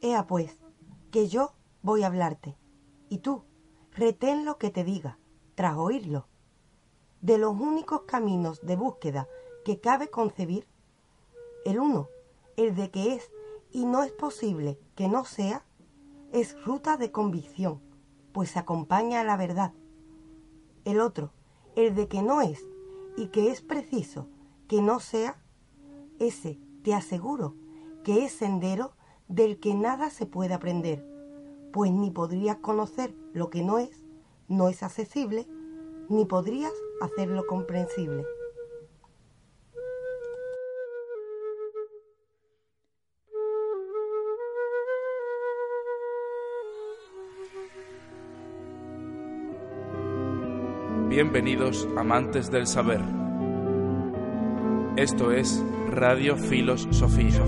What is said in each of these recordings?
Ea pues, que yo voy a hablarte, y tú, retén lo que te diga, tras oírlo. De los únicos caminos de búsqueda que cabe concebir, el uno, el de que es y no es posible que no sea, es ruta de convicción, pues acompaña a la verdad. El otro, el de que no es y que es preciso que no sea, ese te aseguro que es sendero del que nada se puede aprender, pues ni podrías conocer lo que no es, no es accesible, ni podrías hacerlo comprensible. Bienvenidos amantes del saber. Esto es Radio Filos Sofía.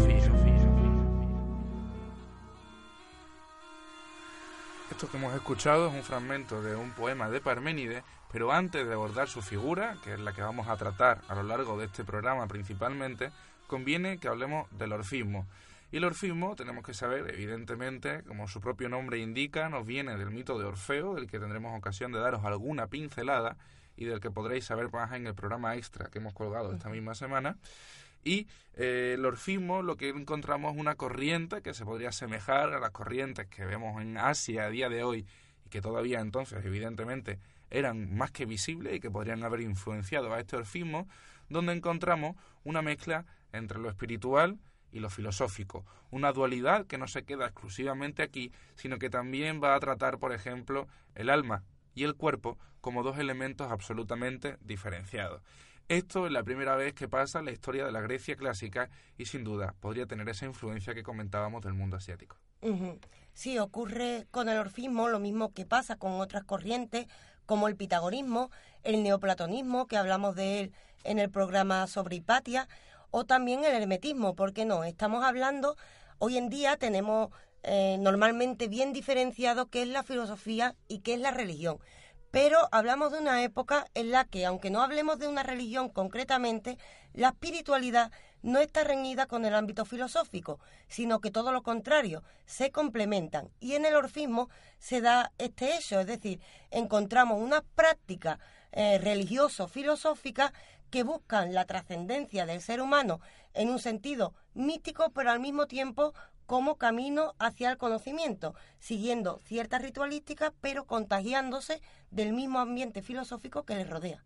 Esto que hemos escuchado es un fragmento de un poema de Parménides, pero antes de abordar su figura, que es la que vamos a tratar a lo largo de este programa principalmente, conviene que hablemos del orfismo. Y el orfismo, tenemos que saber, evidentemente, como su propio nombre indica, nos viene del mito de Orfeo, del que tendremos ocasión de daros alguna pincelada y del que podréis saber más en el programa extra que hemos colgado esta misma semana. Y eh, el orfismo lo que encontramos es una corriente que se podría asemejar a las corrientes que vemos en Asia a día de hoy y que todavía entonces, evidentemente, eran más que visibles y que podrían haber influenciado a este orfismo, donde encontramos una mezcla entre lo espiritual, y lo filosófico, una dualidad que no se queda exclusivamente aquí, sino que también va a tratar, por ejemplo, el alma y el cuerpo como dos elementos absolutamente diferenciados. Esto es la primera vez que pasa en la historia de la Grecia clásica y sin duda podría tener esa influencia que comentábamos del mundo asiático. Sí, ocurre con el orfismo lo mismo que pasa con otras corrientes como el pitagorismo, el neoplatonismo, que hablamos de él en el programa sobre Hipatia, o también el hermetismo, ¿por qué no? Estamos hablando, hoy en día tenemos eh, normalmente bien diferenciado qué es la filosofía y qué es la religión. Pero hablamos de una época en la que, aunque no hablemos de una religión concretamente, la espiritualidad no está reñida con el ámbito filosófico, sino que todo lo contrario, se complementan. Y en el orfismo se da este hecho, es decir, encontramos una práctica eh, religioso-filosófica que buscan la trascendencia del ser humano en un sentido mítico, pero al mismo tiempo como camino hacia el conocimiento, siguiendo ciertas ritualísticas, pero contagiándose del mismo ambiente filosófico que les rodea.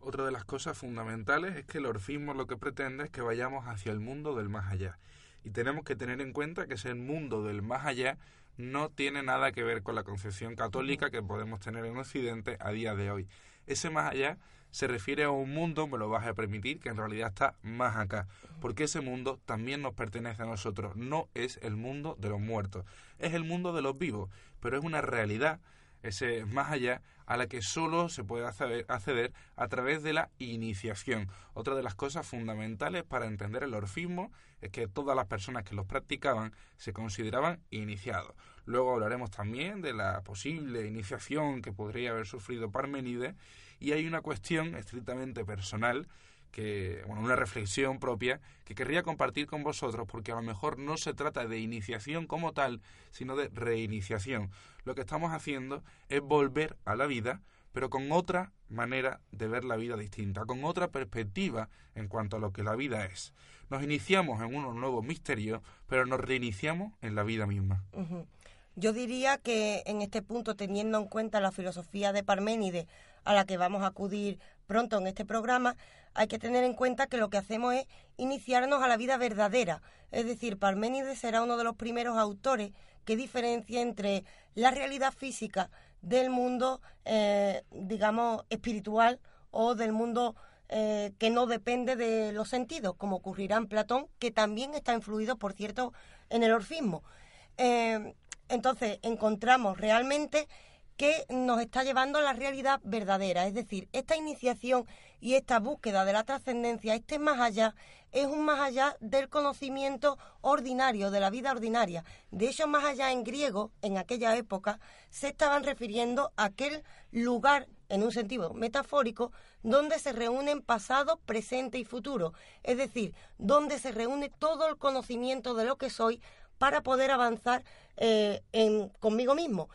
Otra de las cosas fundamentales es que el orfismo lo que pretende es que vayamos hacia el mundo del más allá. Y tenemos que tener en cuenta que ese mundo del más allá no tiene nada que ver con la concepción católica que podemos tener en Occidente a día de hoy. Ese más allá se refiere a un mundo, me lo vas a permitir, que en realidad está más acá, porque ese mundo también nos pertenece a nosotros, no es el mundo de los muertos, es el mundo de los vivos, pero es una realidad, ese más allá, a la que solo se puede acceder a través de la iniciación. Otra de las cosas fundamentales para entender el orfismo es que todas las personas que los practicaban se consideraban iniciados. Luego hablaremos también de la posible iniciación que podría haber sufrido Parmenides y hay una cuestión estrictamente personal que, bueno, una reflexión propia que querría compartir con vosotros porque a lo mejor no se trata de iniciación como tal, sino de reiniciación. Lo que estamos haciendo es volver a la vida, pero con otra manera de ver la vida distinta, con otra perspectiva en cuanto a lo que la vida es. Nos iniciamos en unos nuevos misterios, pero nos reiniciamos en la vida misma. Yo diría que en este punto, teniendo en cuenta la filosofía de Parménides, a la que vamos a acudir pronto en este programa, hay que tener en cuenta que lo que hacemos es iniciarnos a la vida verdadera. Es decir, Parménides será uno de los primeros autores que diferencia entre la realidad física del mundo, eh, digamos, espiritual o del mundo eh, que no depende de los sentidos, como ocurrirá en Platón, que también está influido, por cierto, en el orfismo. Eh, entonces, encontramos realmente que nos está llevando a la realidad verdadera. Es decir, esta iniciación y esta búsqueda de la trascendencia, este más allá, es un más allá del conocimiento ordinario, de la vida ordinaria. De hecho, más allá en griego, en aquella época, se estaban refiriendo a aquel lugar, en un sentido metafórico, donde se reúnen pasado, presente y futuro. Es decir, donde se reúne todo el conocimiento de lo que soy para poder avanzar eh, en, conmigo mismo.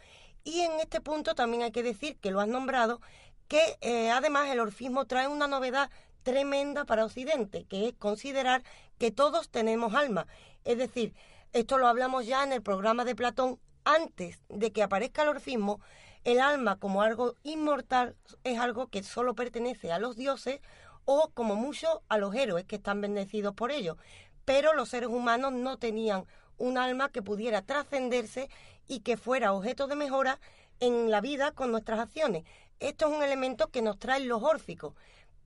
Y en este punto también hay que decir, que lo has nombrado, que eh, además el orfismo trae una novedad tremenda para Occidente, que es considerar que todos tenemos alma. Es decir, esto lo hablamos ya en el programa de Platón, antes de que aparezca el orfismo, el alma como algo inmortal es algo que solo pertenece a los dioses o como mucho a los héroes que están bendecidos por ello. Pero los seres humanos no tenían un alma que pudiera trascenderse y que fuera objeto de mejora en la vida con nuestras acciones. Esto es un elemento que nos traen los órficos.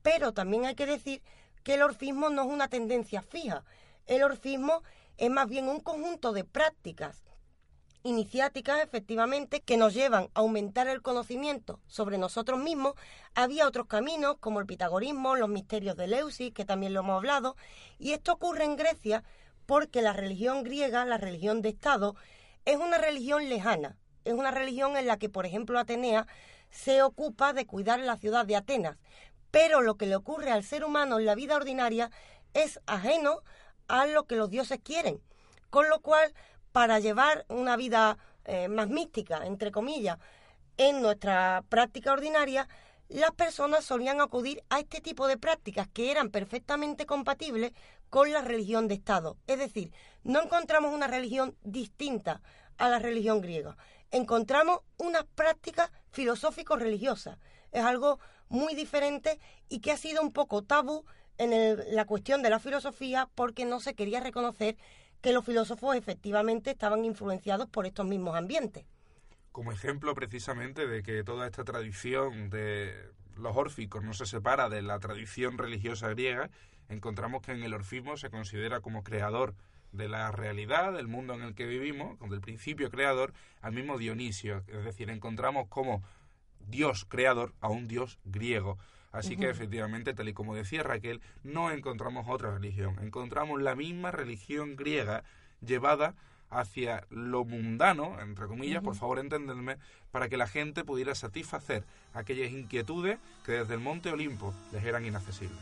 Pero también hay que decir que el orfismo no es una tendencia fija. El orfismo es más bien un conjunto de prácticas iniciáticas efectivamente que nos llevan a aumentar el conocimiento sobre nosotros mismos. Había otros caminos como el pitagorismo, los misterios de Leusis, que también lo hemos hablado, y esto ocurre en Grecia porque la religión griega, la religión de Estado, es una religión lejana, es una religión en la que, por ejemplo, Atenea se ocupa de cuidar la ciudad de Atenas, pero lo que le ocurre al ser humano en la vida ordinaria es ajeno a lo que los dioses quieren, con lo cual para llevar una vida eh, más mística, entre comillas, en nuestra práctica ordinaria, las personas solían acudir a este tipo de prácticas que eran perfectamente compatibles con la religión de Estado. Es decir, no encontramos una religión distinta a la religión griega. Encontramos unas prácticas filosófico-religiosas. Es algo muy diferente y que ha sido un poco tabú en la cuestión de la filosofía porque no se quería reconocer que los filósofos efectivamente estaban influenciados por estos mismos ambientes. Como ejemplo precisamente de que toda esta tradición de los órficos no se separa de la tradición religiosa griega, encontramos que en el orfismo se considera como creador de la realidad, del mundo en el que vivimos, con el principio creador, al mismo Dionisio. Es decir, encontramos como Dios creador a un Dios griego. Así que efectivamente, tal y como decía Raquel, no encontramos otra religión, encontramos la misma religión griega llevada hacia lo mundano, entre comillas, por favor entenderme, para que la gente pudiera satisfacer aquellas inquietudes que desde el monte Olimpo les eran inaccesibles.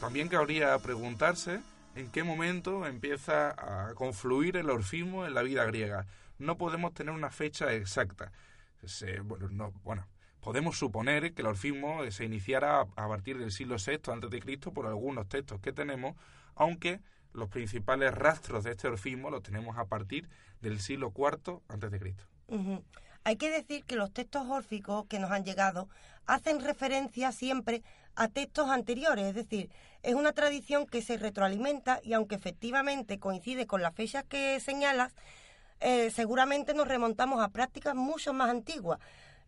También cabría preguntarse en qué momento empieza a confluir el orfismo en la vida griega. No podemos tener una fecha exacta. bueno, no, bueno, podemos suponer que el orfismo se iniciara a partir del siglo VI antes de Cristo por algunos textos que tenemos, aunque los principales rastros de este orfismo los tenemos a partir del siglo IV antes de Cristo. Hay que decir que los textos órficos que nos han llegado hacen referencia siempre a textos anteriores, es decir, es una tradición que se retroalimenta y aunque efectivamente coincide con las fechas que señalas, eh, seguramente nos remontamos a prácticas mucho más antiguas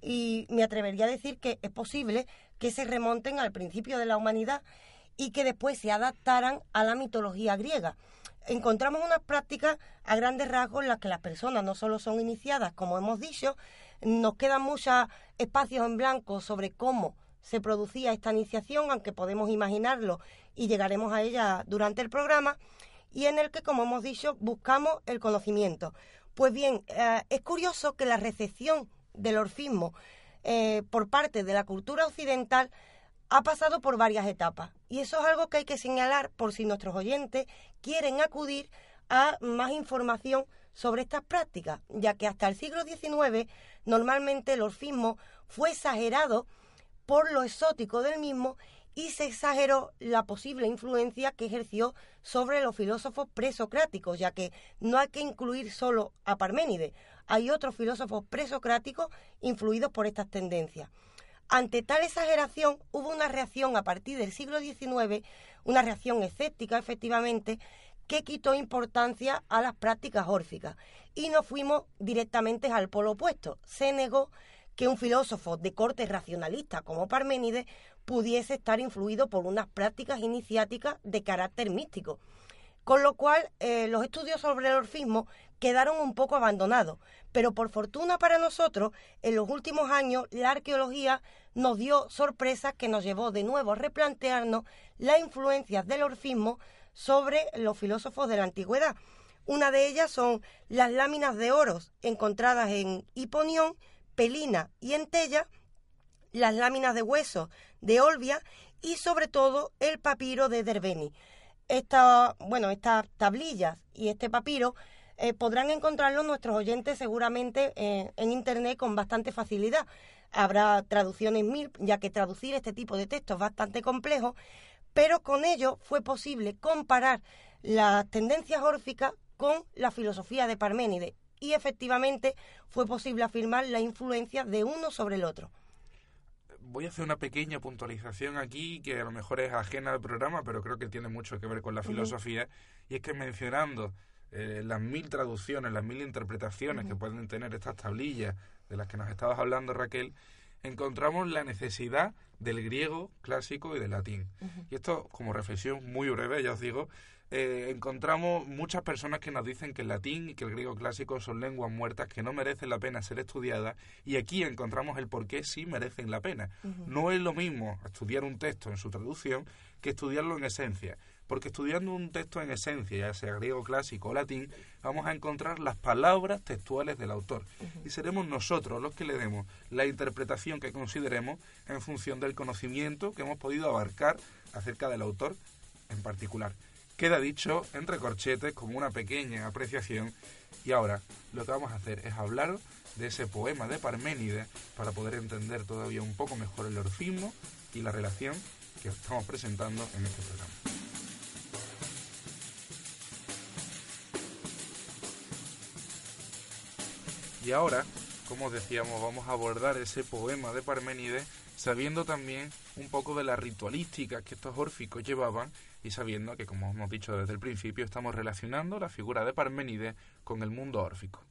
y me atrevería a decir que es posible que se remonten al principio de la humanidad y que después se adaptaran a la mitología griega. Encontramos unas prácticas a grandes rasgos en las que las personas no solo son iniciadas, como hemos dicho, nos quedan muchos espacios en blanco sobre cómo se producía esta iniciación, aunque podemos imaginarlo y llegaremos a ella durante el programa, y en el que, como hemos dicho, buscamos el conocimiento. Pues bien, eh, es curioso que la recepción del orfismo eh, por parte de la cultura occidental ha pasado por varias etapas. Y eso es algo que hay que señalar por si nuestros oyentes quieren acudir a más información sobre estas prácticas, ya que hasta el siglo XIX normalmente el orfismo fue exagerado por lo exótico del mismo y se exageró la posible influencia que ejerció sobre los filósofos presocráticos, ya que no hay que incluir solo a Parménides, hay otros filósofos presocráticos influidos por estas tendencias. Ante tal exageración hubo una reacción a partir del siglo XIX, una reacción escéptica efectivamente, que quitó importancia a las prácticas órficas y nos fuimos directamente al polo opuesto. Se negó que un filósofo de corte racionalista como Parménides pudiese estar influido por unas prácticas iniciáticas de carácter místico. Con lo cual, eh, los estudios sobre el orfismo quedaron un poco abandonados. Pero por fortuna para nosotros, en los últimos años, la arqueología nos dio sorpresas que nos llevó de nuevo a replantearnos las influencias del orfismo sobre los filósofos de la antigüedad. Una de ellas son las láminas de oros encontradas en Hiponión, Pelina y Entella, las láminas de hueso de Olbia y sobre todo el papiro de Derbeni. Esta, bueno, estas tablillas y este papiro eh, podrán encontrarlo nuestros oyentes seguramente eh, en Internet con bastante facilidad. Habrá traducciones mil, ya que traducir este tipo de texto es bastante complejo, pero con ello fue posible comparar las tendencias órficas con la filosofía de Parménides y efectivamente fue posible afirmar la influencia de uno sobre el otro. Voy a hacer una pequeña puntualización aquí que a lo mejor es ajena al programa, pero creo que tiene mucho que ver con la filosofía, y es que mencionando eh, las mil traducciones, las mil interpretaciones que pueden tener estas tablillas de las que nos estabas hablando, Raquel, encontramos la necesidad del griego clásico y del latín. Y esto, como reflexión muy breve, ya os digo, eh, encontramos muchas personas que nos dicen que el latín y que el griego clásico son lenguas muertas que no merecen la pena ser estudiadas y aquí encontramos el por qué sí merecen la pena. No es lo mismo estudiar un texto en su traducción que estudiarlo en esencia, porque estudiando un texto en esencia, ya sea griego clásico o latín, vamos a encontrar las palabras textuales del autor y seremos nosotros los que le demos la interpretación que consideremos en función del conocimiento que hemos podido abarcar acerca del autor en particular. Queda dicho entre corchetes como una pequeña apreciación y ahora lo que vamos a hacer es hablar de ese poema de Parménides para poder entender todavía un poco mejor el orfismo y la relación que estamos presentando en este programa. Y ahora, como decíamos, vamos a abordar ese poema de Parménides sabiendo también un poco de la ritualística que estos órficos llevaban y sabiendo que, como hemos dicho desde el principio, estamos relacionando la figura de Parménides con el mundo órfico.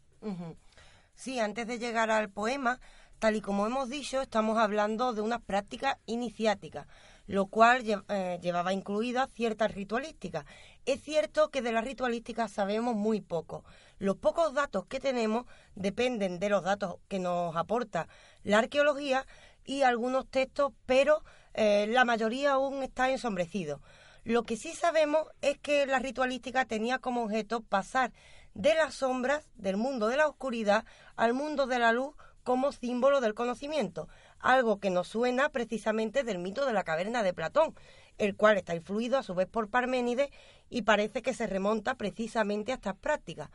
Sí, antes de llegar al poema, tal y como hemos dicho, estamos hablando de una práctica iniciática, lo cual eh, llevaba incluida cierta ritualística. Es cierto que de la ritualística sabemos muy poco. Los pocos datos que tenemos dependen de los datos que nos aporta la arqueología y algunos textos, pero eh, la mayoría aún está ensombrecido. Lo que sí sabemos es que la ritualística tenía como objeto pasar de las sombras del mundo de la oscuridad al mundo de la luz como símbolo del conocimiento, algo que nos suena precisamente del mito de la caverna de Platón, el cual está influido a su vez por Parménides y parece que se remonta precisamente a estas prácticas.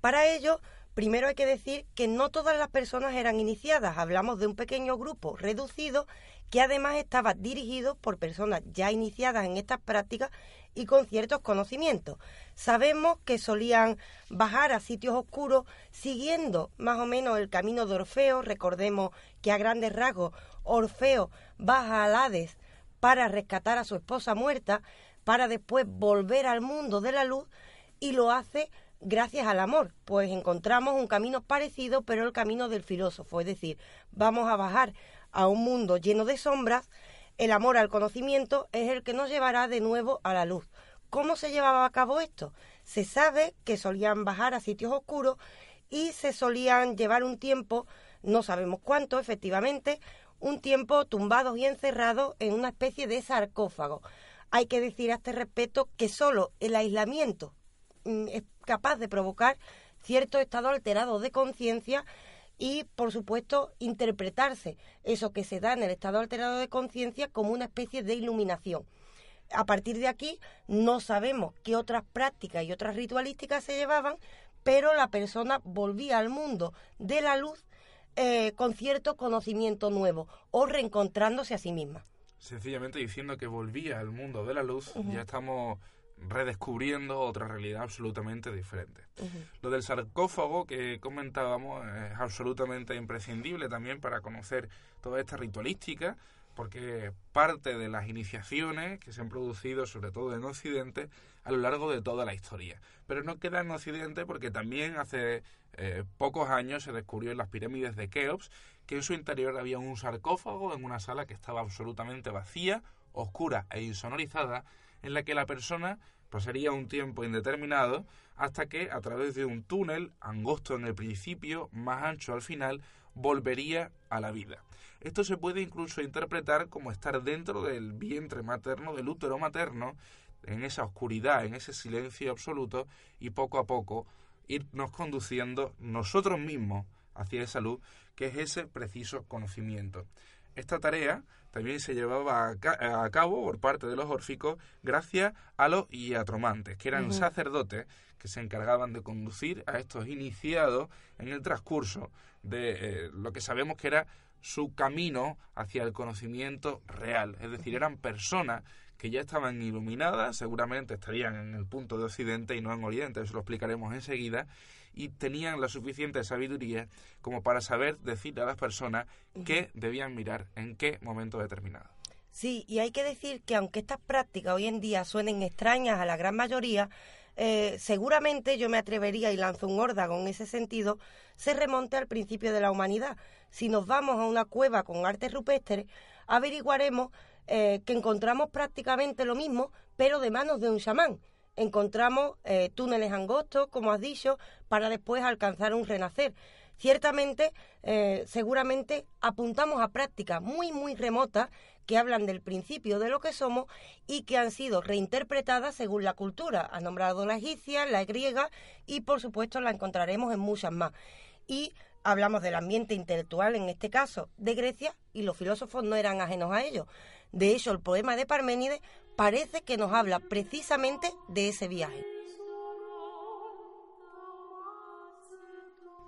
Para ello, primero hay que decir que no todas las personas eran iniciadas, hablamos de un pequeño grupo reducido que además estaba dirigido por personas ya iniciadas en estas prácticas y con ciertos conocimientos. Sabemos que solían bajar a sitios oscuros siguiendo más o menos el camino de Orfeo. Recordemos que a grandes rasgos Orfeo baja al Hades para rescatar a su esposa muerta, para después volver al mundo de la luz y lo hace gracias al amor, pues encontramos un camino parecido, pero el camino del filósofo, es decir, vamos a bajar a un mundo lleno de sombras, el amor al conocimiento es el que nos llevará de nuevo a la luz. ¿Cómo se llevaba a cabo esto? Se sabe que solían bajar a sitios oscuros y se solían llevar un tiempo, no sabemos cuánto efectivamente, un tiempo tumbados y encerrados en una especie de sarcófago. Hay que decir a este respecto que solo el aislamiento mm, es capaz de provocar cierto estado alterado de conciencia y, por supuesto, interpretarse eso que se da en el estado alterado de conciencia como una especie de iluminación. A partir de aquí no sabemos qué otras prácticas y otras ritualísticas se llevaban, pero la persona volvía al mundo de la luz eh, con cierto conocimiento nuevo o reencontrándose a sí misma. Sencillamente diciendo que volvía al mundo de la luz, ya estamos redescubriendo otra realidad absolutamente diferente. Lo del sarcófago que comentábamos es absolutamente imprescindible también para conocer toda esta ritualística, porque parte de las iniciaciones que se han producido, sobre todo en Occidente, a lo largo de toda la historia. Pero no queda en Occidente porque también hace eh, pocos años se descubrió en las pirámides de Keops que en su interior había un sarcófago en una sala que estaba absolutamente vacía, oscura e insonorizada, en la que la persona pasaría un tiempo indeterminado hasta que a través de un túnel, angosto en el principio, más ancho al final, volvería a la vida. Esto se puede incluso interpretar como estar dentro del vientre materno, del útero materno, en esa oscuridad, en ese silencio absoluto, y poco a poco irnos conduciendo nosotros mismos hacia esa luz, que es ese preciso conocimiento. Esta tarea también se llevaba a, cabo por parte de los órficos gracias a los iatromantes, que eran sacerdotes que se encargaban de conducir a estos iniciados en el transcurso de eh, lo que sabemos que era su camino hacia el conocimiento real. Es decir, eran personas que ya estaban iluminadas, seguramente estarían en el punto de Occidente y no en Oriente, eso lo explicaremos enseguida, y tenían la suficiente sabiduría como para saber decir a las personas qué debían mirar en qué momento determinado. Sí, y hay que decir que aunque estas prácticas hoy en día suenen extrañas a la gran mayoría, eh, seguramente yo me atrevería y lanzo un órdago en ese sentido, se remonte al principio de la humanidad. Si nos vamos a una cueva con arte rupestre, averiguaremos eh, que encontramos prácticamente lo mismo, pero de manos de un chamán. Encontramos eh, túneles angostos, como has dicho, para después alcanzar un renacer. Ciertamente, eh, seguramente apuntamos a prácticas muy, muy remotas que hablan del principio de lo que somos y que han sido reinterpretadas según la cultura. Ha nombrado la egipcia, la griega y, por supuesto, la encontraremos en muchas más. Y hablamos del ambiente intelectual, en este caso, de Grecia, y los filósofos no eran ajenos a ello. De hecho, el poema de Parménides parece que nos habla precisamente de ese viaje.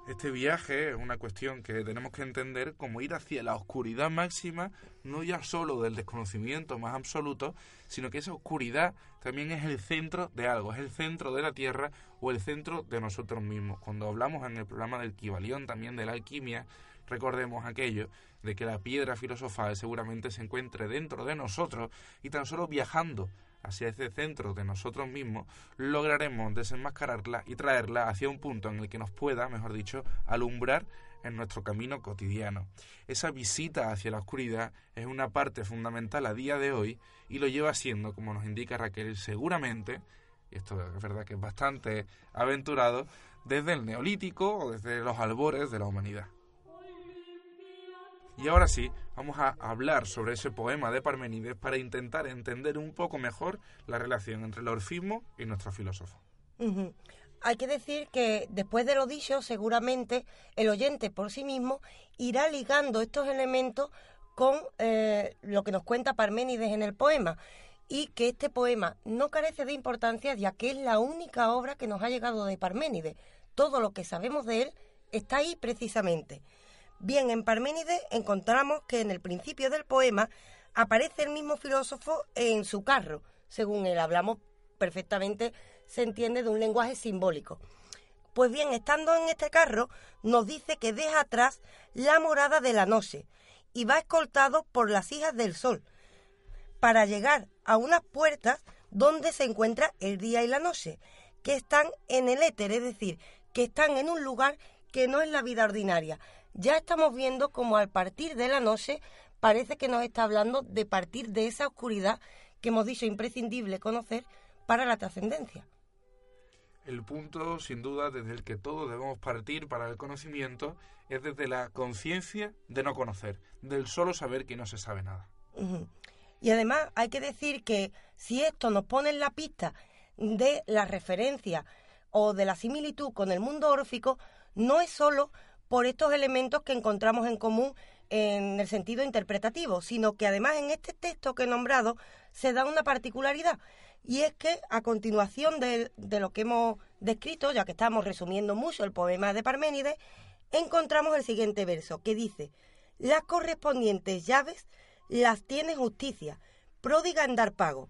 Este viaje es una cuestión que tenemos que entender como ir hacia la oscuridad máxima, no ya solo del desconocimiento más absoluto, sino que esa oscuridad también es el centro de algo, es el centro de la Tierra o el centro de nosotros mismos. Cuando hablamos en el programa del Kibalión también de la alquimia, recordemos aquello de que la piedra filosofal seguramente se encuentre dentro de nosotros y tan solo viajando hacia ese centro de nosotros mismos, lograremos desenmascararla y traerla hacia un punto en el que nos pueda, mejor dicho, alumbrar en nuestro camino cotidiano. Esa visita hacia la oscuridad es una parte fundamental a día de hoy y lo lleva siendo, como nos indica Raquel, seguramente, y esto es verdad que es bastante aventurado, desde el neolítico o desde los albores de la humanidad. Y ahora sí, vamos a hablar sobre ese poema de Parmenides para intentar entender un poco mejor la relación entre el orfismo y nuestro filósofo. Hay que decir que después de lo dicho, seguramente el oyente por sí mismo irá ligando estos elementos con eh, lo que nos cuenta Parménides en el poema y que este poema no carece de importancia ya que es la única obra que nos ha llegado de Parménides. Todo lo que sabemos de él está ahí precisamente. Bien, en Parménides encontramos que en el principio del poema aparece el mismo filósofo en su carro. Según él hablamos perfectamente, se entiende de un lenguaje simbólico. Pues bien, estando en este carro, nos dice que deja atrás la morada de la noche y va escoltado por las hijas del sol para llegar a unas puertas donde se encuentra el día y la noche, que están en el éter, es decir, que están en un lugar que no es la vida ordinaria, ya estamos viendo como al partir de la noche parece que nos está hablando de partir de esa oscuridad que hemos dicho imprescindible conocer para la trascendencia. El punto, sin duda, desde el que todos debemos partir para el conocimiento es desde la conciencia de no conocer, del solo saber que no se sabe nada. Y además hay que decir que si esto nos pone en la pista de la referencia o de la similitud con el mundo órfico, no es solo por estos elementos que encontramos en común en el sentido interpretativo, sino que además en este texto que he nombrado se da una particularidad, y es que a continuación de, de lo que hemos descrito, ya que estamos resumiendo mucho el poema de Parménides, encontramos el siguiente verso, que dice, las correspondientes llaves las tiene justicia, pródiga en dar pago.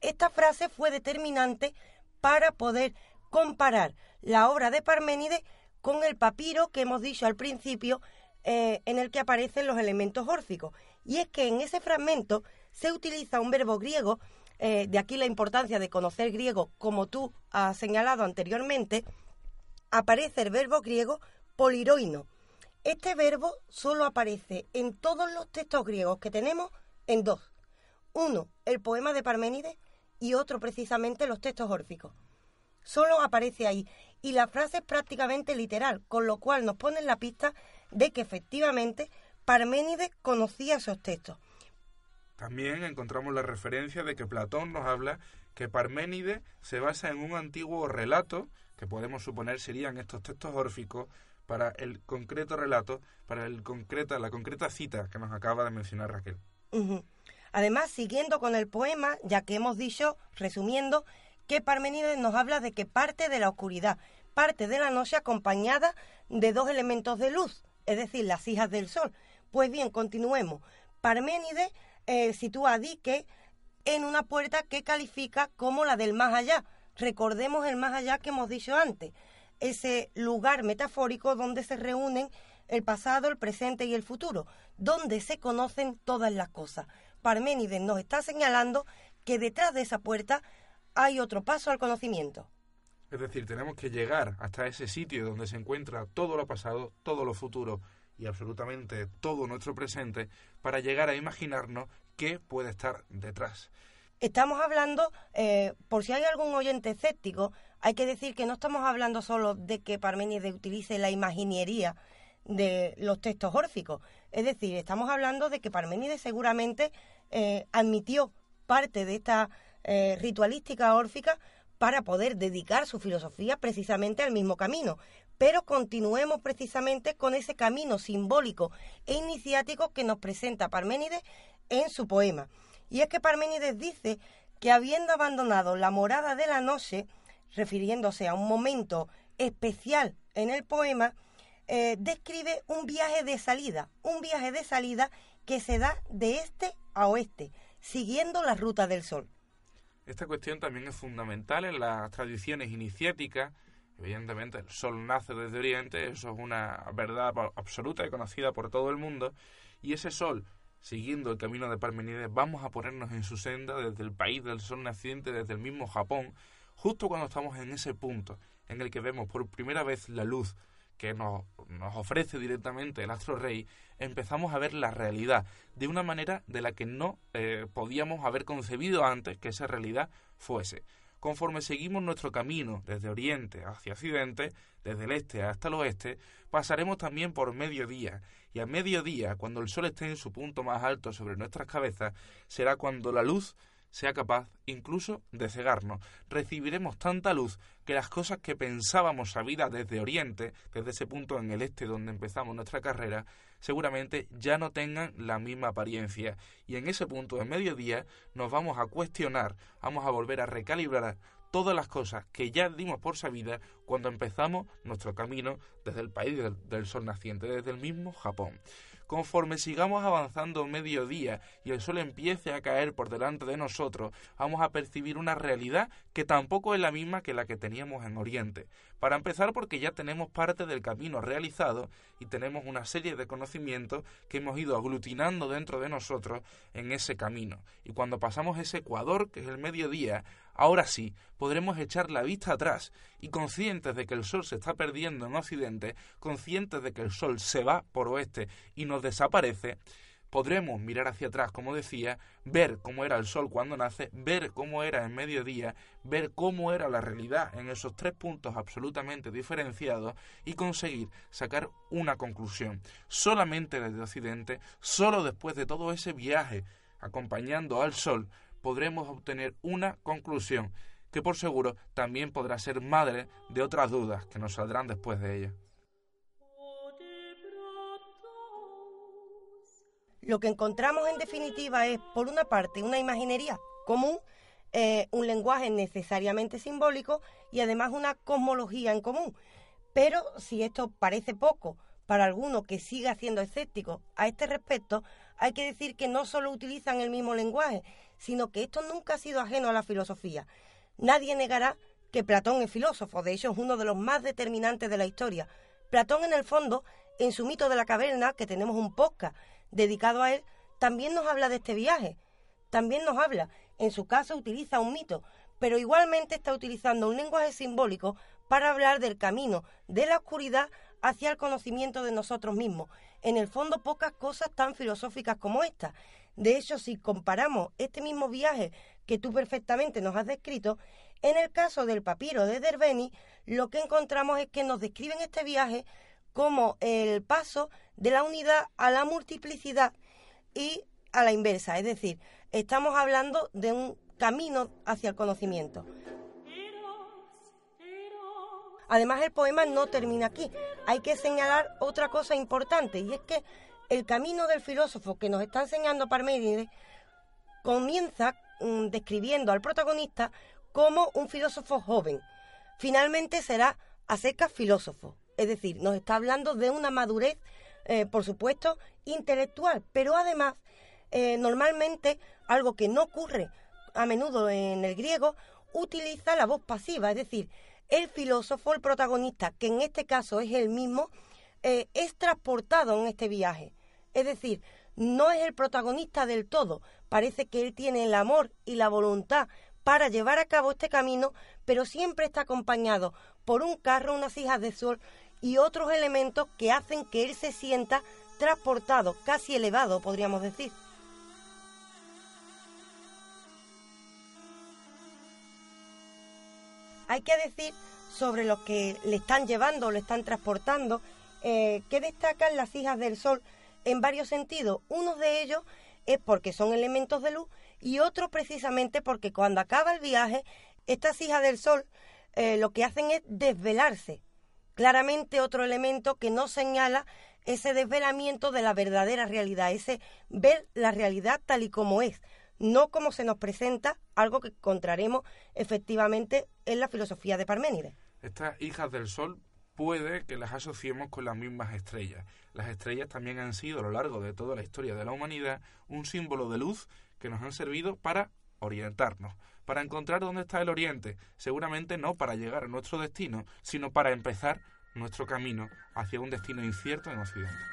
Esta frase fue determinante para poder comparar la obra de Parménides con el papiro que hemos dicho al principio, eh, en el que aparecen los elementos órficos. Y es que en ese fragmento se utiliza un verbo griego, eh, de aquí la importancia de conocer griego, como tú has señalado anteriormente, aparece el verbo griego poliroino. Este verbo solo aparece en todos los textos griegos que tenemos en dos. Uno, el poema de Parménides y otro precisamente los textos órficos. Solo aparece ahí y la frase es prácticamente literal, con lo cual nos pone en la pista de que efectivamente Parménides conocía esos textos. También encontramos la referencia de que Platón nos habla que Parménides se basa en un antiguo relato, que podemos suponer serían estos textos órficos, para el concreto relato, para el concreta, la concreta cita que nos acaba de mencionar Raquel. Además, siguiendo con el poema, ya que hemos dicho, resumiendo, que Parménides nos habla de que parte de la oscuridad, parte de la noche acompañada de dos elementos de luz, es decir, las hijas del sol. Pues bien, continuemos. Parménides eh, sitúa a Dique en una puerta que califica como la del más allá. Recordemos el más allá que hemos dicho antes, ese lugar metafórico donde se reúnen el pasado, el presente y el futuro, donde se conocen todas las cosas. Parménides nos está señalando que detrás de esa puerta hay otro paso al conocimiento. Es decir, tenemos que llegar hasta ese sitio donde se encuentra todo lo pasado, todo lo futuro y absolutamente todo nuestro presente para llegar a imaginarnos qué puede estar detrás. Estamos hablando, eh, por si hay algún oyente escéptico, hay que decir que no estamos hablando solo de que Parménides utilice la imaginería de los textos órficos. Es decir, estamos hablando de que Parménides seguramente eh, admitió parte de esta eh, ritualística órfica para poder dedicar su filosofía precisamente al mismo camino. Pero continuemos precisamente con ese camino simbólico e iniciático que nos presenta Parménides en su poema. Y es que Parménides dice que habiendo abandonado la morada de la noche, refiriéndose a un momento especial en el poema, eh, describe un viaje de salida, un viaje de salida que se da de este a oeste, siguiendo la ruta del sol. Esta cuestión también es fundamental en las tradiciones iniciáticas. Evidentemente, el sol nace desde Oriente, eso es una verdad absoluta y conocida por todo el mundo. Y ese sol, siguiendo el camino de Parmenides, vamos a ponernos en su senda desde el país del sol naciente, desde el mismo Japón, justo cuando estamos en ese punto en el que vemos por primera vez la luz que nos, ofrece directamente el astro rey, empezamos a ver la realidad de una manera de la que no eh, podíamos haber concebido antes que esa realidad fuese. Conforme seguimos nuestro camino desde oriente hacia occidente, desde el este hasta el oeste, pasaremos también por mediodía, y a mediodía, cuando el sol esté en su punto más alto sobre nuestras cabezas, será cuando la luz sea capaz incluso de cegarnos. Recibiremos tanta luz que las cosas que pensábamos sabidas desde Oriente, desde ese punto en el este donde empezamos nuestra carrera, seguramente ya no tengan la misma apariencia. Y en ese punto de mediodía nos vamos a cuestionar, vamos a volver a recalibrar todas las cosas que ya dimos por sabidas cuando empezamos nuestro camino desde el país del sol naciente, desde el mismo Japón. Conforme sigamos avanzando mediodía y el sol empiece a caer por delante de nosotros, vamos a percibir una realidad que tampoco es la misma que la que teníamos en Oriente. Para empezar porque ya tenemos parte del camino realizado y tenemos una serie de conocimientos que hemos ido aglutinando dentro de nosotros en ese camino. Y cuando pasamos ese ecuador, que es el mediodía, Ahora sí, podremos echar la vista atrás y conscientes de que el sol se está perdiendo en Occidente, conscientes de que el sol se va por oeste y nos desaparece, podremos mirar hacia atrás, como decía, ver cómo era el sol cuando nace, ver cómo era en mediodía, ver cómo era la realidad en esos tres puntos absolutamente diferenciados y conseguir sacar una conclusión. Solamente desde Occidente, solo después de todo ese viaje acompañando al sol, podremos obtener una conclusión que por seguro también podrá ser madre de otras dudas que nos saldrán después de ella. Lo que encontramos en definitiva es, por una parte, una imaginería común, eh, un lenguaje necesariamente simbólico y además una cosmología en común. Pero si esto parece poco para alguno que siga siendo escéptico a este respecto, hay que decir que no solo utilizan el mismo lenguaje, sino que esto nunca ha sido ajeno a la filosofía. Nadie negará que Platón es filósofo, de hecho es uno de los más determinantes de la historia. Platón en el fondo, en su mito de la caverna, que tenemos un podcast dedicado a él, también nos habla de este viaje, también nos habla, en su caso utiliza un mito, pero igualmente está utilizando un lenguaje simbólico para hablar del camino de la oscuridad hacia el conocimiento de nosotros mismos. En el fondo, pocas cosas tan filosóficas como esta. De hecho, si comparamos este mismo viaje que tú perfectamente nos has descrito, en el caso del papiro de Derbeni, lo que encontramos es que nos describen este viaje como el paso de la unidad a la multiplicidad y a la inversa, es decir, estamos hablando de un camino hacia el conocimiento. Además, el poema no termina aquí. Hay que señalar otra cosa importante y es que el camino del filósofo que nos está enseñando Parménides comienza mm, describiendo al protagonista como un filósofo joven. Finalmente será a secas filósofo. Es decir, nos está hablando de una madurez, eh, por supuesto, intelectual, pero además, eh, normalmente, algo que no ocurre a menudo en el griego, utiliza la voz pasiva, es decir, el filósofo, el protagonista, que en este caso es el mismo, eh, es transportado en este viaje. Es decir, no es el protagonista del todo. Parece que él tiene el amor y la voluntad para llevar a cabo este camino, pero siempre está acompañado por un carro, unas hijas de sol y otros elementos que hacen que él se sienta transportado, casi elevado, podríamos decir. Hay que decir sobre lo que le están llevando, le están transportando, eh, que destacan las hijas del sol en varios sentidos. Uno de ellos es porque son elementos de luz y otro precisamente porque cuando acaba el viaje, estas hijas del sol eh, lo que hacen es desvelarse. Claramente otro elemento que no señala ese desvelamiento de la verdadera realidad, ese ver la realidad tal y como es, no como se nos presenta, algo que encontraremos efectivamente en la filosofía de Parménides. Estas hijas del sol puede que las asociemos con las mismas estrellas. Las estrellas también han sido a lo largo de toda la historia de la humanidad un símbolo de luz que nos han servido para orientarnos, para encontrar dónde está el oriente, seguramente no para llegar a nuestro destino, sino para empezar nuestro camino hacia un destino incierto en Occidente.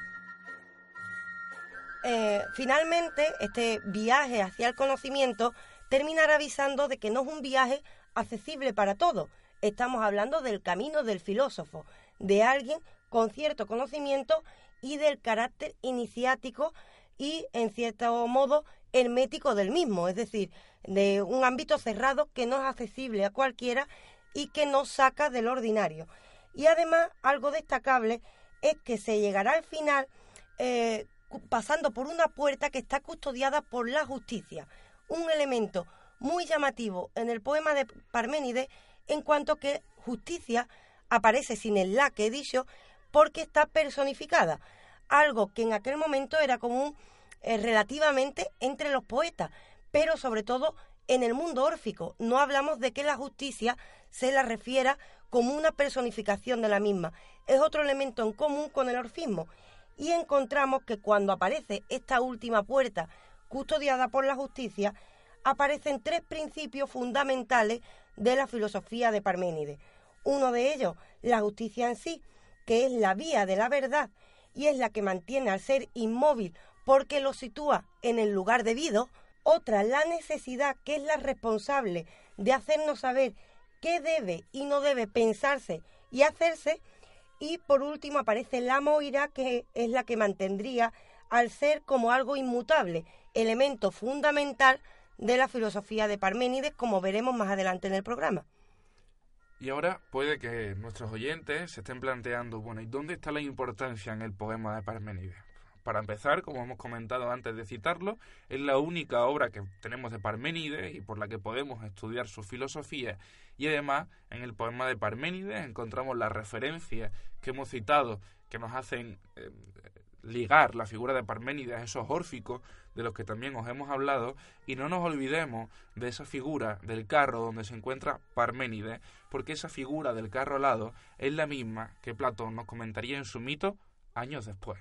Eh, finalmente, este viaje hacia el conocimiento terminará avisando de que no es un viaje accesible para todos. Estamos hablando del camino del filósofo, de alguien con cierto conocimiento y del carácter iniciático y, en cierto modo, hermético del mismo, es decir, de un ámbito cerrado que no es accesible a cualquiera y que no saca del ordinario. Y además, algo destacable es que se llegará al final eh, pasando por una puerta que está custodiada por la justicia, un elemento muy llamativo en el poema de Parménides en cuanto que justicia aparece sin el la que he dicho porque está personificada, algo que en aquel momento era común eh, relativamente entre los poetas, pero sobre todo en el mundo órfico. No hablamos de que la justicia se la refiera como una personificación de la misma. Es otro elemento en común con el orfismo y encontramos que cuando aparece esta última puerta custodiada por la justicia, aparecen tres principios fundamentales de la filosofía de Parménides. Uno de ellos, la justicia en sí, que es la vía de la verdad y es la que mantiene al ser inmóvil porque lo sitúa en el lugar debido. Otra, la necesidad, que es la responsable de hacernos saber qué debe y no debe pensarse y hacerse y por último aparece la moira, que es la que mantendría al ser como algo inmutable, elemento fundamental de la filosofía de Parménides, como veremos más adelante en el programa. Y ahora puede que nuestros oyentes se estén planteando, bueno, ¿y dónde está la importancia en el poema de Parménides? Para empezar, como hemos comentado antes de citarlo, es la única obra que tenemos de Parménides y por la que podemos estudiar su filosofía. Y además, en el poema de Parménides encontramos las referencias que hemos citado que nos hacen eh, ligar la figura de Parménides a esos órficos de los que también os hemos hablado y no nos olvidemos de esa figura del carro donde se encuentra Parménides porque esa figura del carro alado es la misma que Platón nos comentaría en su mito años después.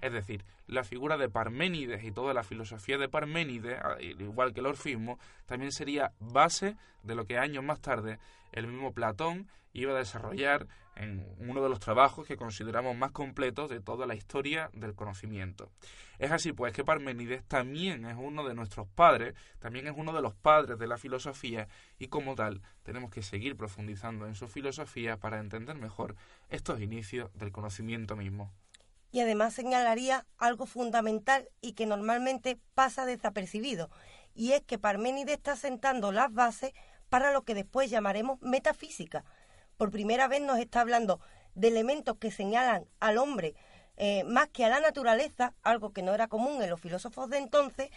Es decir, la figura de Parménides y toda la filosofía de Parménides, igual que el orfismo, también sería base de lo que años más tarde el mismo Platón iba a desarrollar en uno de los trabajos que consideramos más completos de toda la historia del conocimiento. Es así pues que Parménides también es uno de nuestros padres, también es uno de los padres de la filosofía y como tal tenemos que seguir profundizando en su filosofía para entender mejor estos inicios del conocimiento mismo y además señalaría algo fundamental y que normalmente pasa desapercibido, y es que Parménides está sentando las bases para lo que después llamaremos metafísica. Por primera vez nos está hablando de elementos que señalan al hombre eh, más que a la naturaleza, algo que no era común en los filósofos de entonces,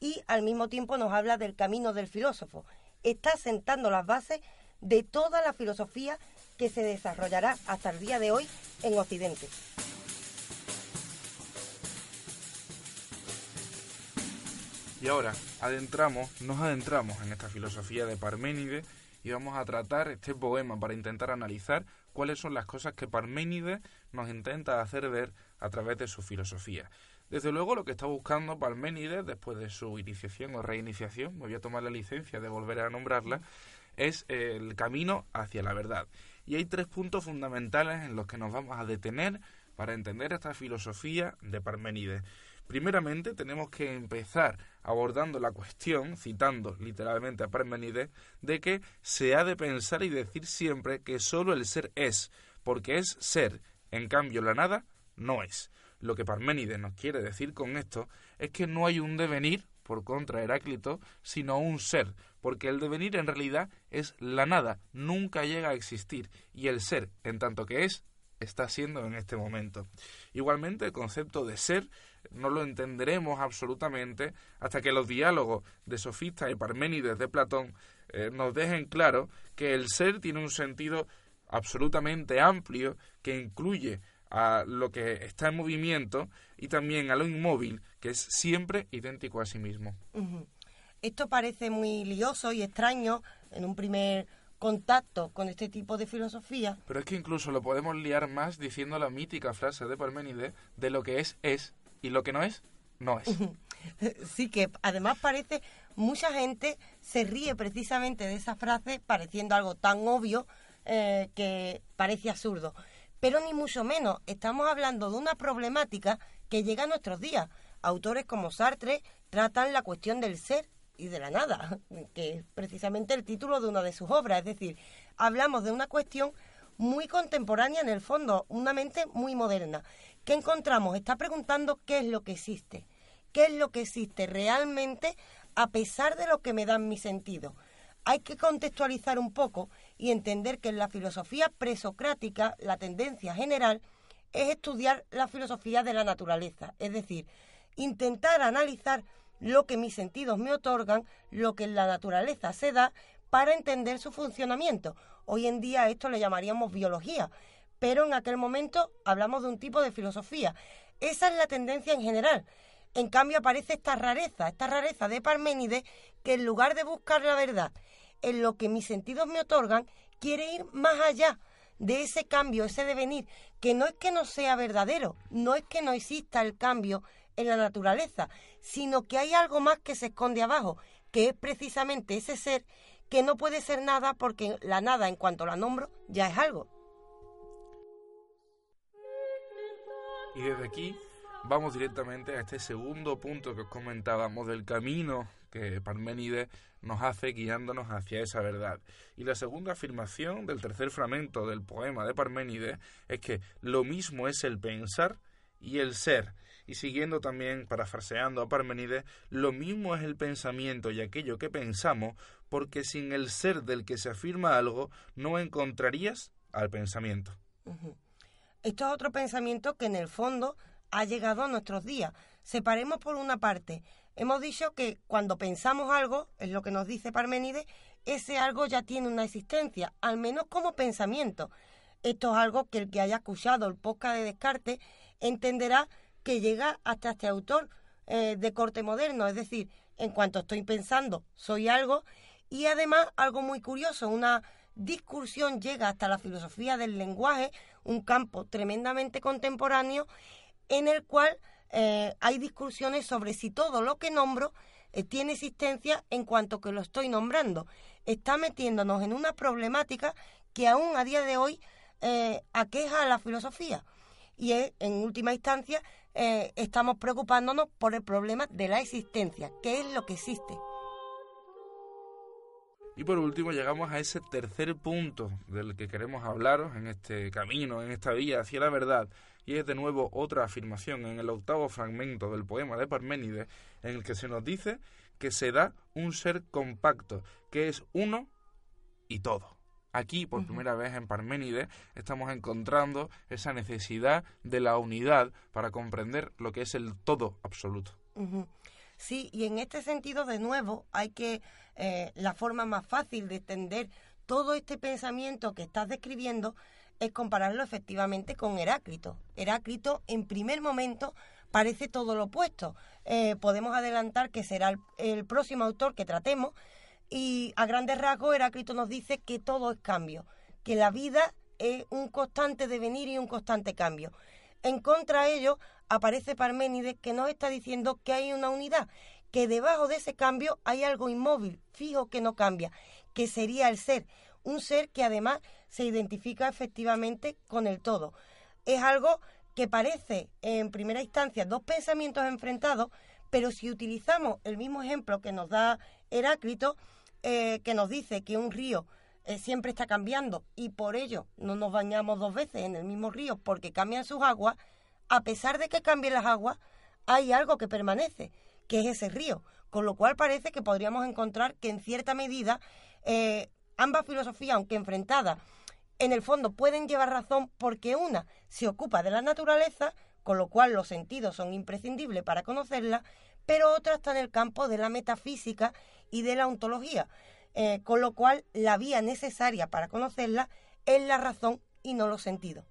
y al mismo tiempo nos habla del camino del filósofo. Está sentando las bases de toda la filosofía que se desarrollará hasta el día de hoy en Occidente. Y ahora adentramos, nos adentramos en esta filosofía de Parménides y vamos a tratar este poema para intentar analizar cuáles son las cosas que Parménides nos intenta hacer ver a través de su filosofía. Desde luego lo que está buscando Parménides después de su iniciación o reiniciación, me voy a tomar la licencia de volver a nombrarla, es el camino hacia la verdad. Y hay tres puntos fundamentales en los que nos vamos a detener para entender esta filosofía de Parménides. Primeramente tenemos que empezar abordando la cuestión, citando literalmente a Parménides, de que se ha de pensar y decir siempre que sólo el ser es, porque es ser, en cambio la nada no es. Lo que Parménides nos quiere decir con esto es que no hay un devenir, por contra Heráclito, sino un ser, porque el devenir en realidad es la nada, nunca llega a existir, y el ser, en tanto que es, está siendo en este momento. Igualmente, el concepto de ser no lo entenderemos absolutamente hasta que los diálogos de Sofistas y Parménides de Platón eh, nos dejen claro que el ser tiene un sentido absolutamente amplio que incluye a lo que está en movimiento y también a lo inmóvil, que es siempre idéntico a sí mismo. Esto parece muy lioso y extraño en un primer contacto con este tipo de filosofía. Pero es que incluso lo podemos liar más diciendo la mítica frase de Parménides de lo que es es y lo que no es no es. sí que además parece mucha gente se ríe precisamente de esa frase pareciendo algo tan obvio eh, que parece absurdo. Pero ni mucho menos, estamos hablando de una problemática que llega a nuestros días. Autores como Sartre tratan la cuestión del ser y de la nada, que es precisamente el título de una de sus obras. Es decir, hablamos de una cuestión muy contemporánea en el fondo, una mente muy moderna. ¿Qué encontramos? Está preguntando qué es lo que existe, qué es lo que existe realmente a pesar de lo que me dan mis sentidos. Hay que contextualizar un poco y entender que en la filosofía presocrática la tendencia general es estudiar la filosofía de la naturaleza, es decir, intentar analizar lo que mis sentidos me otorgan, lo que en la naturaleza se da, para entender su funcionamiento. Hoy en día esto le llamaríamos biología, pero en aquel momento hablamos de un tipo de filosofía. Esa es la tendencia en general. En cambio aparece esta rareza, esta rareza de Parménides, que en lugar de buscar la verdad en lo que mis sentidos me otorgan, quiere ir más allá de ese cambio, ese devenir, que no es que no sea verdadero, no es que no exista el cambio en la naturaleza, sino que hay algo más que se esconde abajo, que es precisamente ese ser que no puede ser nada porque la nada, en cuanto la nombro, ya es algo. Y desde aquí vamos directamente a este segundo punto que os comentábamos del camino que Parménides nos hace guiándonos hacia esa verdad. Y la segunda afirmación del tercer fragmento del poema de Parménides es que lo mismo es el pensar y el ser. Y siguiendo también, parafraseando a Parménides, lo mismo es el pensamiento y aquello que pensamos, porque sin el ser del que se afirma algo, no encontrarías al pensamiento. Esto es otro pensamiento que en el fondo ha llegado a nuestros días. Separemos por una parte. Hemos dicho que cuando pensamos algo, es lo que nos dice Parménides, ese algo ya tiene una existencia, al menos como pensamiento. Esto es algo que el que haya escuchado el podcast de Descartes entenderá que llega hasta este autor eh, de corte moderno, es decir, en cuanto estoy pensando, soy algo, y además algo muy curioso, una discursión llega hasta la filosofía del lenguaje, un campo tremendamente contemporáneo, en el cual eh, hay discusiones sobre si todo lo que nombro eh, tiene existencia en cuanto que lo estoy nombrando. Está metiéndonos en una problemática que aún a día de hoy aqueja a la filosofía y en última instancia eh, estamos preocupándonos por el problema de la existencia, qué es lo que existe. Y por último llegamos a ese tercer punto del que queremos hablaros en este camino, en esta vía hacia la verdad, y es de nuevo otra afirmación en el octavo fragmento del poema de Parménides, en el que se nos dice que se da un ser compacto, que es uno y todo. Aquí, por primera vez en Parménides, estamos encontrando esa necesidad de la unidad para comprender lo que es el todo absoluto. Sí, y en este sentido, de nuevo, hay que, eh, la forma más fácil de entender todo este pensamiento que estás describiendo es compararlo efectivamente con Heráclito. Heráclito, en primer momento, parece todo lo opuesto. Eh, podemos adelantar que será el, próximo autor que tratemos y a grandes rasgos Heráclito nos dice que todo es cambio, que la vida es un constante devenir y un constante cambio. En contra de ello aparece Parménides que nos está diciendo que hay una unidad, que debajo de ese cambio hay algo inmóvil, fijo que no cambia, que sería el ser, un ser que además se identifica efectivamente con el todo. Es algo que parece en primera instancia dos pensamientos enfrentados, pero si utilizamos el mismo ejemplo que nos da Heráclito, eh, que nos dice que un río eh, siempre está cambiando y por ello no nos bañamos dos veces en el mismo río porque cambian sus aguas, a pesar de que cambien las aguas, hay algo que permanece, que es ese río. Con lo cual parece que podríamos encontrar que en cierta medida eh, ambas filosofías, aunque enfrentadas, en el fondo pueden llevar razón porque una se ocupa de la naturaleza, con lo cual los sentidos son imprescindibles para conocerla, pero otra está en el campo de la metafísica y de la ontología, eh, con lo cual la vía necesaria para conocerla es la razón y no los sentidos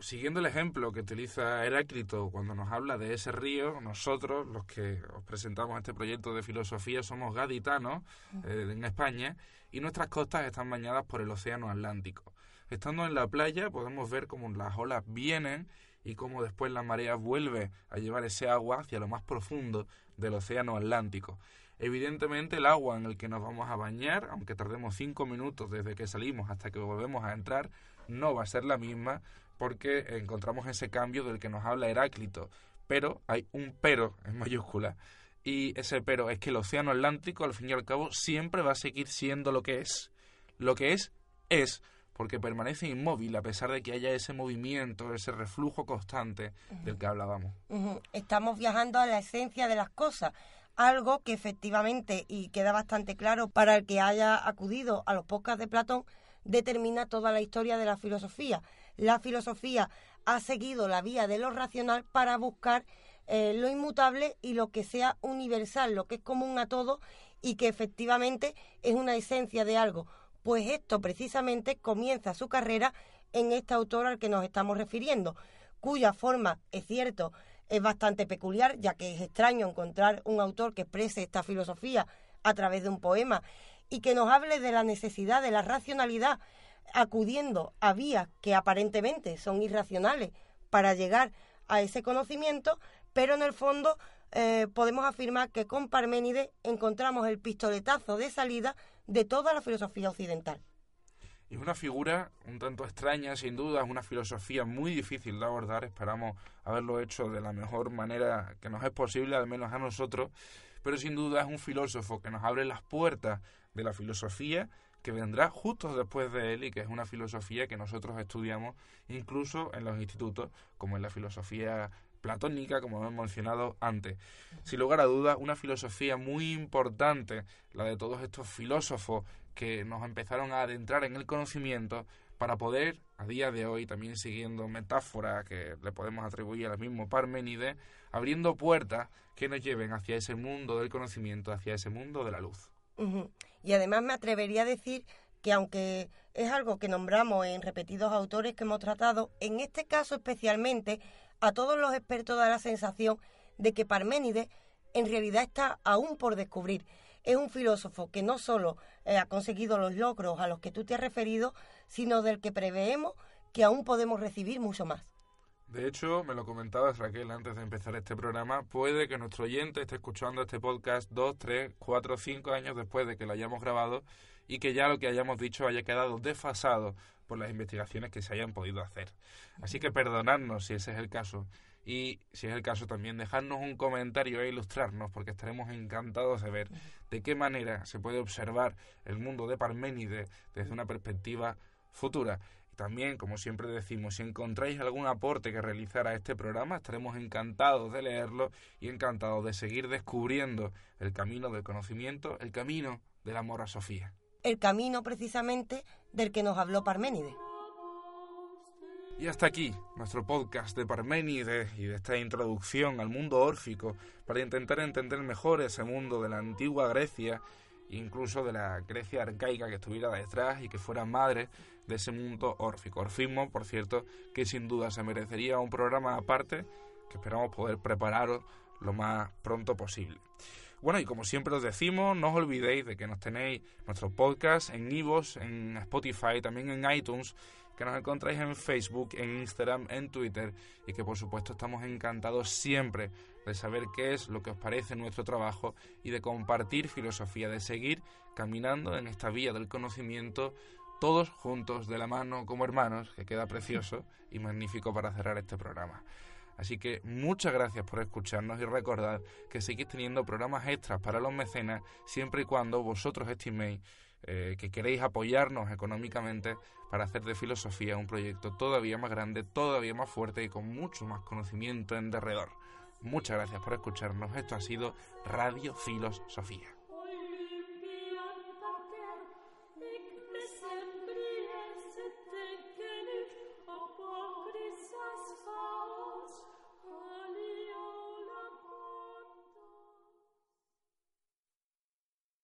siguiendo el ejemplo que utiliza Heráclito cuando nos habla de ese río, nosotros, los que os presentamos este proyecto de filosofía, somos gaditanos eh, en España y nuestras costas están bañadas por el Océano Atlántico. Estando en la playa podemos ver cómo las olas vienen y cómo después la marea vuelve a llevar ese agua hacia lo más profundo del Océano Atlántico. Evidentemente el agua en el que nos vamos a bañar, aunque tardemos cinco minutos desde que salimos hasta que volvemos a entrar, no va a ser la misma porque encontramos ese cambio del que nos habla Heráclito. Pero hay un pero en mayúscula. Y ese pero es que el océano Atlántico, al fin y al cabo, siempre va a seguir siendo lo que es. Lo que es, es, porque permanece inmóvil a pesar de que haya ese movimiento, ese reflujo constante del que hablábamos. Estamos viajando a la esencia de las cosas, algo que efectivamente, y queda bastante claro para el que haya acudido a los podcasts de Platón, determina toda la historia de la filosofía la filosofía ha seguido la vía de lo racional para buscar eh, lo inmutable y lo que sea universal, lo que es común a todo y que efectivamente es una esencia de algo. Pues esto precisamente comienza su carrera en este autor al que nos estamos refiriendo, cuya forma, es cierto, es bastante peculiar, ya que es extraño encontrar un autor que exprese esta filosofía a través de un poema y que nos hable de la necesidad de la racionalidad acudiendo a vías que aparentemente son irracionales para llegar a ese conocimiento, pero en el fondo eh, podemos afirmar que con Parménides encontramos el pistoletazo de salida de toda la filosofía occidental. Es una figura un tanto extraña, sin duda, es una filosofía muy difícil de abordar. Esperamos haberlo hecho de la mejor manera que nos es posible, al menos a nosotros. Pero sin duda es un filósofo que nos abre las puertas de la filosofía que vendrá justo después de él y que es una filosofía que nosotros estudiamos incluso en los institutos, como en la filosofía platónica, como hemos mencionado antes. Sin lugar a dudas, una filosofía muy importante, la de todos estos filósofos que nos empezaron a adentrar en el conocimiento para poder, a día de hoy, también siguiendo metáforas que le podemos atribuir al mismo Parménides, abriendo puertas que nos lleven hacia ese mundo del conocimiento, hacia ese mundo de la luz. Y además me atrevería a decir que aunque es algo que nombramos en repetidos autores que hemos tratado, en este caso especialmente a todos los expertos da la sensación de que Parménides en realidad está aún por descubrir. Es un filósofo que no solo eh, ha conseguido los logros a los que tú te has referido, sino del que preveemos que aún podemos recibir mucho más. De hecho, me lo comentabas Raquel antes de empezar este programa, puede que nuestro oyente esté escuchando este podcast dos, tres, cuatro, cinco años después de que lo hayamos grabado y que ya lo que hayamos dicho haya quedado desfasado por las investigaciones que se hayan podido hacer. Así que perdonadnos si ese es el caso y si es el caso también dejarnos un comentario e ilustrarnos porque estaremos encantados de ver de qué manera se puede observar el mundo de Parménides desde una perspectiva futura. También, como siempre decimos, si encontráis algún aporte que realizar a este programa, estaremos encantados de leerlo y encantados de seguir descubriendo el camino del conocimiento, el camino del amor a Sofía. El camino precisamente del que nos habló Parménides. Y hasta aquí nuestro podcast de Parménides y de esta introducción al mundo órfico para intentar entender mejor ese mundo de la antigua Grecia incluso de la Grecia arcaica que estuviera detrás y que fuera madre de ese mundo órfico. Orfismo, por cierto, que sin duda se merecería un programa aparte que esperamos poder prepararos lo más pronto posible. Bueno, y como siempre os decimos, no os olvidéis de que nos tenéis nuestro podcast en Ivos, en Spotify, también en iTunes, que nos encontráis en Facebook, en Instagram, en Twitter y que por supuesto estamos encantados siempre de saber qué es lo que os parece nuestro trabajo y de compartir filosofía, de seguir caminando en esta vía del conocimiento todos juntos de la mano como hermanos, que queda precioso y magnífico para cerrar este programa. Así que muchas gracias por escucharnos y recordad que seguís teniendo programas extras para los mecenas siempre y cuando vosotros estiméis eh, que queréis apoyarnos económicamente para hacer de filosofía un proyecto todavía más grande, todavía más fuerte y con mucho más conocimiento en derredor. Muchas gracias por escucharnos. Esto ha sido Radio Filosofía.